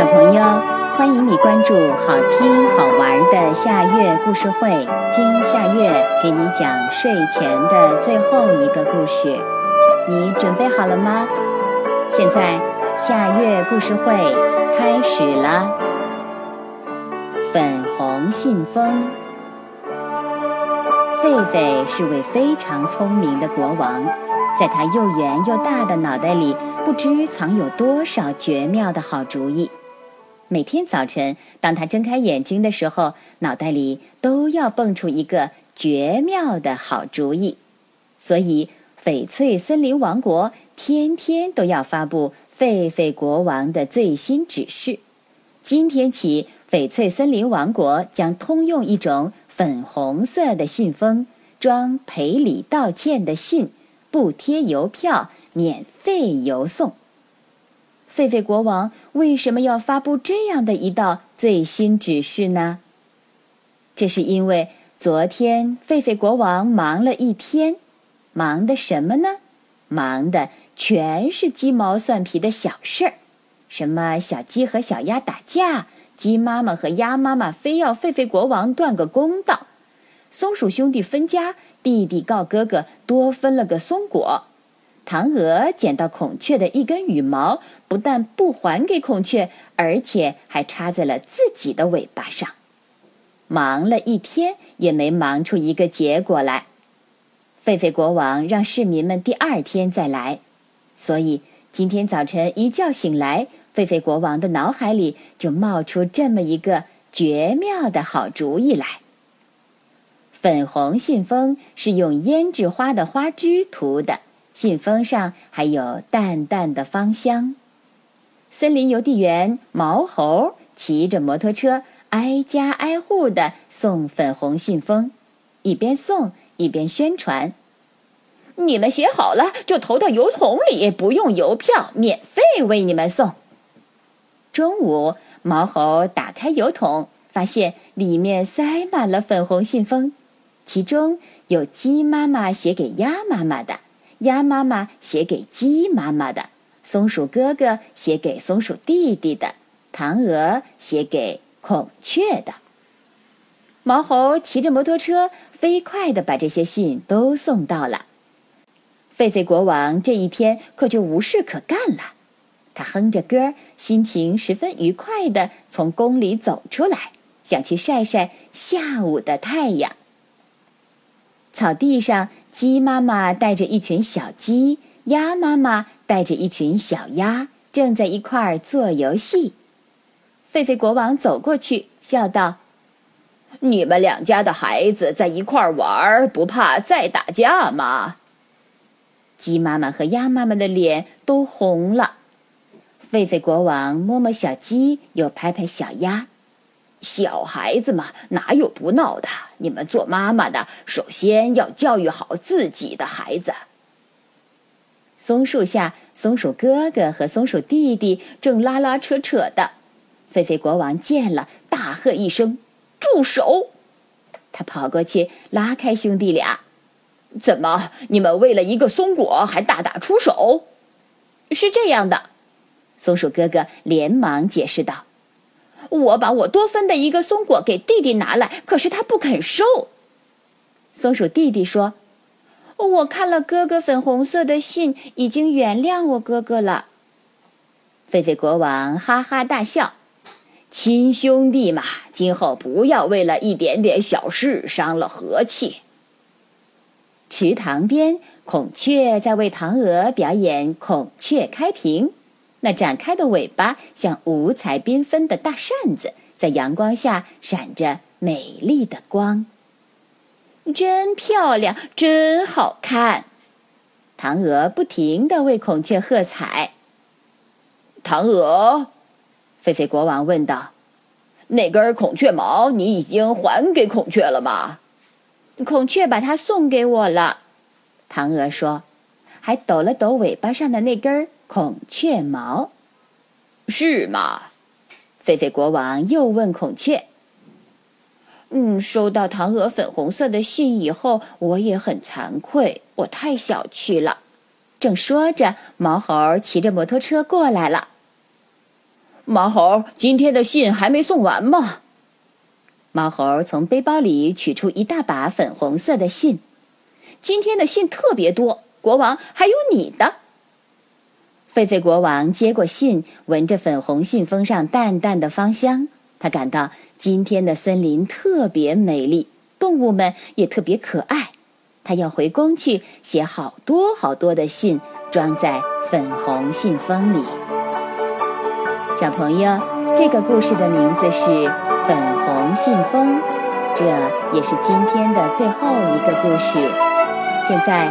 小朋友，欢迎你关注好听好玩的夏月故事会，听夏月给你讲睡前的最后一个故事。你准备好了吗？现在夏月故事会开始了。粉红信封，狒狒是位非常聪明的国王，在他又圆又大的脑袋里，不知藏有多少绝妙的好主意。每天早晨，当他睁开眼睛的时候，脑袋里都要蹦出一个绝妙的好主意。所以，翡翠森林王国天天都要发布狒狒国王的最新指示。今天起，翡翠森林王国将通用一种粉红色的信封，装赔礼道歉的信，不贴邮票，免费邮送。狒狒国王为什么要发布这样的一道最新指示呢？这是因为昨天狒狒国王忙了一天，忙的什么呢？忙的全是鸡毛蒜皮的小事儿，什么小鸡和小鸭打架，鸡妈妈和鸭妈妈非要狒狒国王断个公道，松鼠兄弟分家，弟弟告哥哥多分了个松果。嫦娥捡到孔雀的一根羽毛，不但不还给孔雀，而且还插在了自己的尾巴上。忙了一天，也没忙出一个结果来。狒狒国王让市民们第二天再来，所以今天早晨一觉醒来，狒狒国王的脑海里就冒出这么一个绝妙的好主意来。粉红信封是用胭脂花的花枝涂的。信封上还有淡淡的芳香。森林邮递员毛猴骑着摩托车，挨家挨户的送粉红信封，一边送一边宣传：“你们写好了就投到邮筒里，不用邮票，免费为你们送。”中午，毛猴打开邮筒，发现里面塞满了粉红信封，其中有鸡妈妈写给鸭妈妈的。鸭妈妈写给鸡妈妈的，松鼠哥哥写给松鼠弟弟的，嫦娥写给孔雀的。毛猴骑着摩托车，飞快地把这些信都送到了。狒狒国王这一天可就无事可干了，他哼着歌，心情十分愉快地从宫里走出来，想去晒晒下午的太阳。草地上。鸡妈妈带着一群小鸡，鸭妈妈带着一群小鸭，正在一块儿做游戏。狒狒国王走过去，笑道：“你们两家的孩子在一块儿玩，不怕再打架吗？”鸡妈妈和鸭妈妈的脸都红了。狒狒国王摸摸小鸡，又拍拍小鸭。小孩子嘛，哪有不闹的？你们做妈妈的，首先要教育好自己的孩子。松树下，松鼠哥哥和松鼠弟弟正拉拉扯扯的。狒狒国王见了，大喝一声：“住手！”他跑过去拉开兄弟俩：“怎么，你们为了一个松果还大打出手？”是这样的，松鼠哥哥连忙解释道。我把我多分的一个松果给弟弟拿来，可是他不肯收。松鼠弟弟说：“我看了哥哥粉红色的信，已经原谅我哥哥了。”狒狒国王哈哈大笑：“亲兄弟嘛，今后不要为了一点点小事伤了和气。”池塘边，孔雀在为嫦娥表演孔雀开屏。那展开的尾巴像五彩缤纷的大扇子，在阳光下闪着美丽的光。真漂亮，真好看！嫦娥不停地为孔雀喝彩。嫦娥，狒狒国王问道：“那根孔雀毛你已经还给孔雀了吗？”孔雀把它送给我了。嫦娥说，还抖了抖尾巴上的那根儿。孔雀毛，是吗？狒狒国王又问孔雀：“嗯，收到嫦娥粉红色的信以后，我也很惭愧，我太小气了。”正说着，毛猴骑着摩托车过来了。毛猴，今天的信还没送完吗？毛猴从背包里取出一大把粉红色的信。今天的信特别多，国王还有你的。狒狒国王接过信，闻着粉红信封上淡淡的芳香，他感到今天的森林特别美丽，动物们也特别可爱。他要回宫去写好多好多的信，装在粉红信封里。小朋友，这个故事的名字是。粉红信封，这也是今天的最后一个故事。现在